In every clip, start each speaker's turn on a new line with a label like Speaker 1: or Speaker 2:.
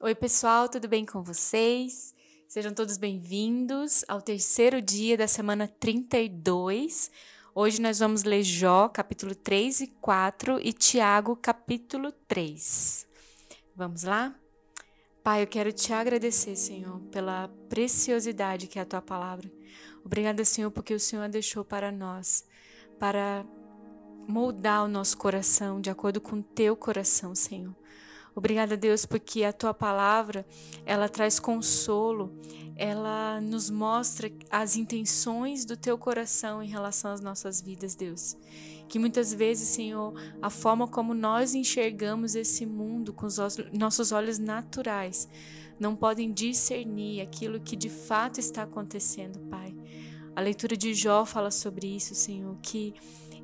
Speaker 1: Oi, pessoal, tudo bem com vocês? Sejam todos bem-vindos ao terceiro dia da semana 32. Hoje nós vamos ler Jó, capítulo 3 e 4 e Tiago, capítulo 3. Vamos lá? Pai, eu quero te agradecer, Senhor, pela preciosidade que é a tua palavra. Obrigada, Senhor, porque o Senhor a deixou para nós, para moldar o nosso coração de acordo com o teu coração, Senhor. Obrigada, Deus, porque a tua palavra, ela traz consolo, ela nos mostra as intenções do teu coração em relação às nossas vidas, Deus. Que muitas vezes, Senhor, a forma como nós enxergamos esse mundo com os nossos olhos naturais não podem discernir aquilo que de fato está acontecendo, Pai. A leitura de Jó fala sobre isso, Senhor, que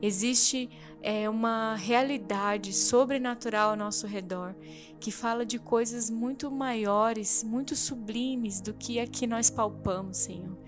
Speaker 1: Existe é, uma realidade sobrenatural ao nosso redor que fala de coisas muito maiores, muito sublimes do que a que nós palpamos, Senhor.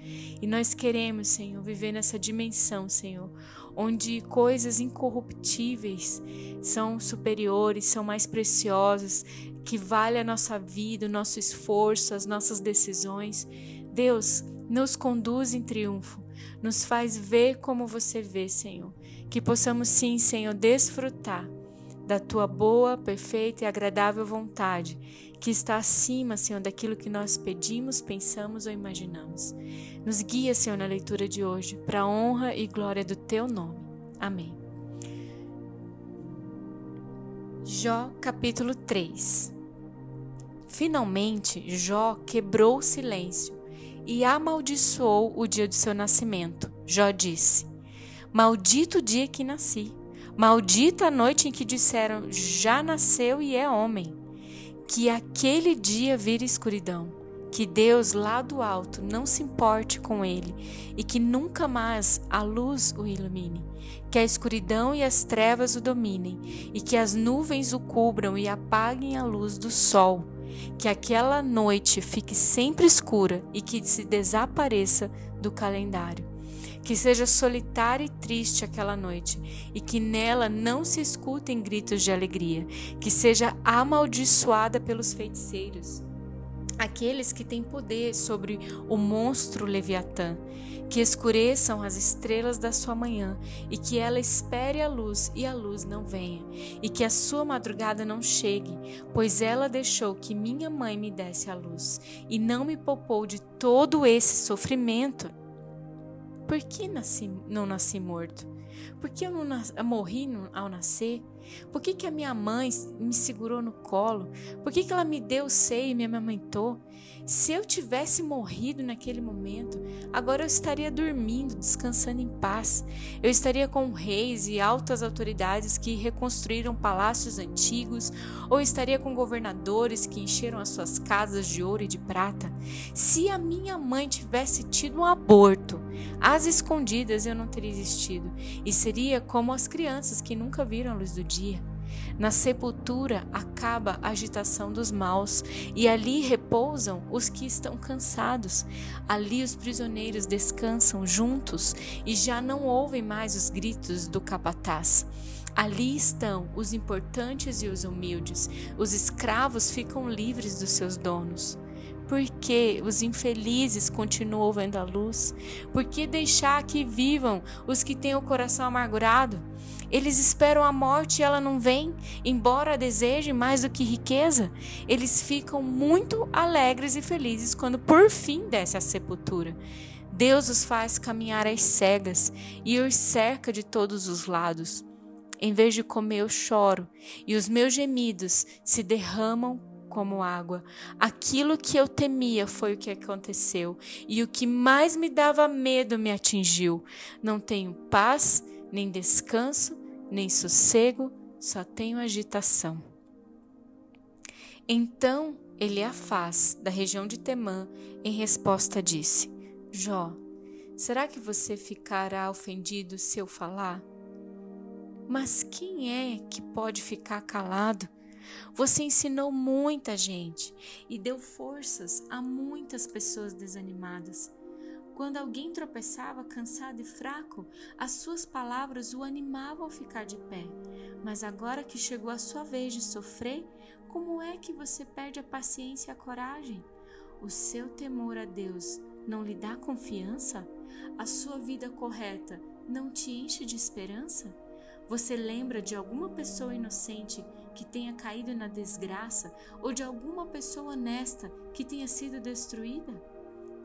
Speaker 1: E nós queremos, Senhor, viver nessa dimensão, Senhor, onde coisas incorruptíveis são superiores, são mais preciosas, que vale a nossa vida, o nosso esforço, as nossas decisões. Deus, nos conduz em triunfo, nos faz ver como você vê, Senhor. Que possamos sim, Senhor, desfrutar da tua boa, perfeita e agradável vontade, que está acima, Senhor, daquilo que nós pedimos, pensamos ou imaginamos. Nos guia, Senhor, na leitura de hoje, para a honra e glória do teu nome. Amém. Jó, capítulo 3 Finalmente, Jó quebrou o silêncio e amaldiçoou o dia do seu nascimento. Jó disse: Maldito o dia que nasci. Maldita a noite em que disseram: Já nasceu e é homem. Que aquele dia vire escuridão. Que Deus lá do alto não se importe com ele e que nunca mais a luz o ilumine. Que a escuridão e as trevas o dominem e que as nuvens o cubram e apaguem a luz do sol. Que aquela noite fique sempre escura e que se desapareça do calendário. Que seja solitária e triste aquela noite, e que nela não se escutem gritos de alegria, que seja amaldiçoada pelos feiticeiros, aqueles que têm poder sobre o monstro Leviatã, que escureçam as estrelas da sua manhã, e que ela espere a luz e a luz não venha, e que a sua madrugada não chegue, pois ela deixou que minha mãe me desse a luz, e não me poupou de todo esse sofrimento. Por que nasci, não nasci morto? Por que eu não morri ao nascer? Por que, que a minha mãe me segurou no colo? Por que, que ela me deu o seio e me amamentou? Se eu tivesse morrido naquele momento, agora eu estaria dormindo, descansando em paz. Eu estaria com reis e altas autoridades que reconstruíram palácios antigos, ou estaria com governadores que encheram as suas casas de ouro e de prata. Se a minha mãe tivesse tido um aborto, às escondidas eu não teria existido, e seria como as crianças que nunca viram a luz do dia. Na sepultura acaba a agitação dos maus, e ali repousam os que estão cansados. Ali os prisioneiros descansam juntos e já não ouvem mais os gritos do capataz. Ali estão os importantes e os humildes, os escravos ficam livres dos seus donos. Por que os infelizes continuam vendo a luz? Por que deixar que vivam os que têm o coração amargurado? Eles esperam a morte e ela não vem, embora desejem mais do que riqueza. Eles ficam muito alegres e felizes quando por fim desce a sepultura. Deus os faz caminhar às cegas e os cerca de todos os lados. Em vez de comer, eu choro, e os meus gemidos se derramam como água. Aquilo que eu temia foi o que aconteceu, e o que mais me dava medo me atingiu. Não tenho paz nem descanso, nem sossego, só tenho agitação. Então ele a faz da região de Temã, em resposta disse: Jó, será que você ficará ofendido se eu falar? Mas quem é que pode ficar calado? Você ensinou muita gente e deu forças a muitas pessoas desanimadas. Quando alguém tropeçava cansado e fraco, as suas palavras o animavam a ficar de pé. Mas agora que chegou a sua vez de sofrer, Como é que você perde a paciência e a coragem? O seu temor a Deus não lhe dá confiança? A sua vida correta não te enche de esperança? Você lembra de alguma pessoa inocente que tenha caído na desgraça ou de alguma pessoa honesta que tenha sido destruída?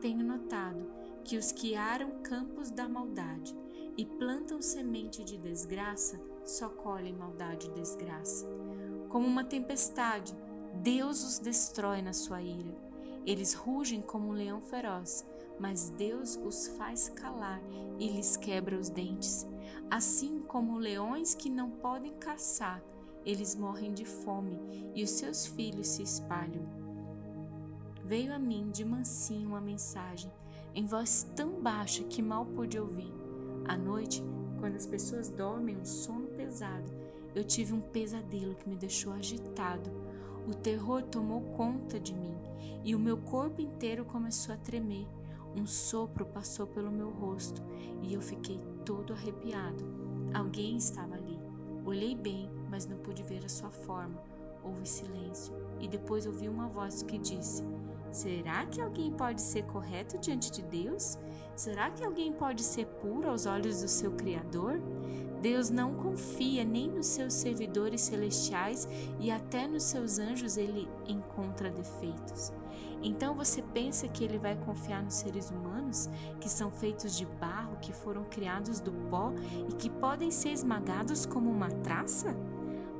Speaker 1: Tenho notado que os que aram campos da maldade e plantam semente de desgraça só colhem maldade e desgraça. Como uma tempestade, Deus os destrói na sua ira. Eles rugem como um leão feroz, mas Deus os faz calar e lhes quebra os dentes. Assim como leões que não podem caçar, eles morrem de fome e os seus filhos se espalham. Veio a mim de mansinho uma mensagem, em voz tão baixa que mal pude ouvir. À noite, quando as pessoas dormem um sono pesado, eu tive um pesadelo que me deixou agitado. O terror tomou conta de mim e o meu corpo inteiro começou a tremer. Um sopro passou pelo meu rosto e eu fiquei todo arrepiado. Alguém estava ali. Olhei bem, mas não pude ver a sua forma. Houve silêncio e depois ouvi uma voz que disse: Será que alguém pode ser correto diante de Deus? Será que alguém pode ser puro aos olhos do seu Criador? Deus não confia nem nos seus servidores celestiais e até nos seus anjos ele encontra defeitos. Então você pensa que ele vai confiar nos seres humanos, que são feitos de barro, que foram criados do pó e que podem ser esmagados como uma traça?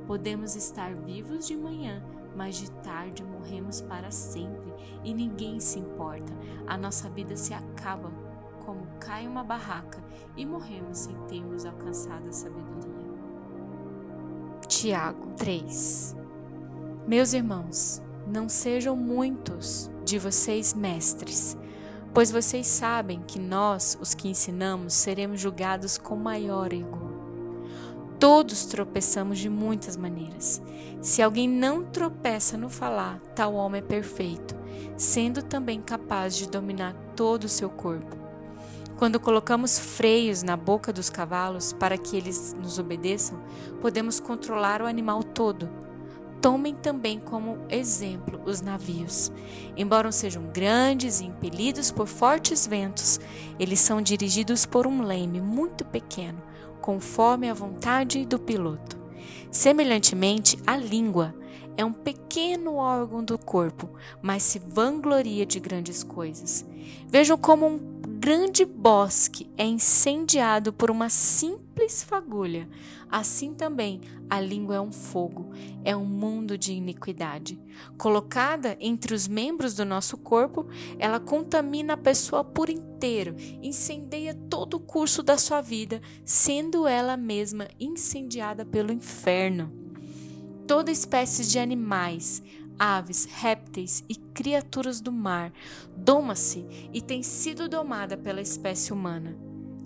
Speaker 1: Podemos estar vivos de manhã, mas de tarde morremos para sempre e ninguém se importa. A nossa vida se acaba como cai uma barraca e morremos sem termos alcançado a sabedoria. Tiago 3 Meus irmãos, não sejam muitos de vocês mestres, pois vocês sabem que nós, os que ensinamos, seremos julgados com maior rigor. Todos tropeçamos de muitas maneiras. Se alguém não tropeça no falar, tal homem é perfeito, sendo também capaz de dominar todo o seu corpo. Quando colocamos freios na boca dos cavalos para que eles nos obedeçam, podemos controlar o animal todo. Tomem também como exemplo os navios. Embora sejam grandes e impelidos por fortes ventos, eles são dirigidos por um leme muito pequeno, conforme a vontade do piloto. Semelhantemente, a língua é um pequeno órgão do corpo, mas se vangloria de grandes coisas. Vejam como um grande bosque é incendiado por uma simples fagulha, assim também a língua é um fogo, é um mundo de iniquidade. Colocada entre os membros do nosso corpo, ela contamina a pessoa por inteiro, incendeia todo o curso da sua vida, sendo ela mesma incendiada pelo inferno. Toda espécie de animais, aves, répteis e criaturas do mar, doma-se e tem sido domada pela espécie humana.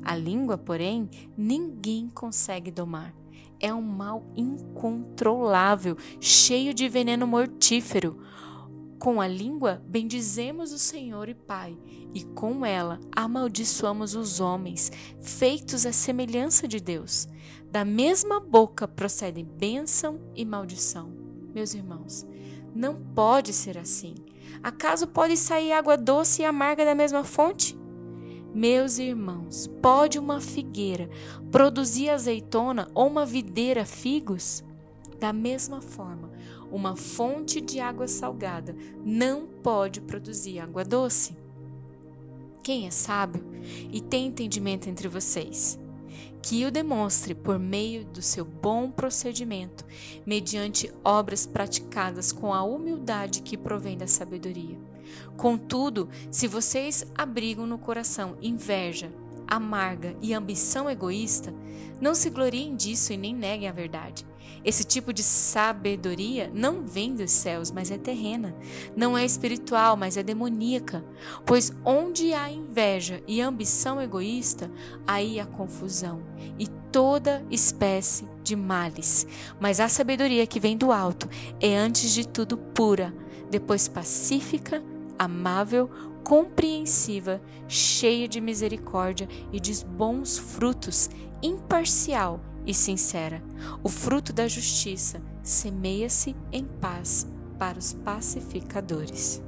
Speaker 1: A língua, porém, ninguém consegue domar. É um mal incontrolável, cheio de veneno mortífero. Com a língua bendizemos o Senhor e Pai, e com ela amaldiçoamos os homens, feitos à semelhança de Deus. Da mesma boca procedem bênção e maldição. Meus irmãos, não pode ser assim. Acaso pode sair água doce e amarga da mesma fonte? Meus irmãos, pode uma figueira produzir azeitona ou uma videira figos? Da mesma forma, uma fonte de água salgada não pode produzir água doce. Quem é sábio e tem entendimento entre vocês? Que o demonstre por meio do seu bom procedimento, mediante obras praticadas com a humildade que provém da sabedoria. Contudo, se vocês abrigam no coração inveja, amarga e ambição egoísta, não se gloriem disso e nem neguem a verdade. Esse tipo de sabedoria não vem dos céus, mas é terrena. Não é espiritual, mas é demoníaca. Pois onde há inveja e ambição egoísta, aí há confusão e toda espécie de males. Mas a sabedoria que vem do alto é antes de tudo pura, depois pacífica, amável, compreensiva, cheia de misericórdia e de bons frutos, imparcial e sincera. O fruto da justiça semeia-se em paz para os pacificadores.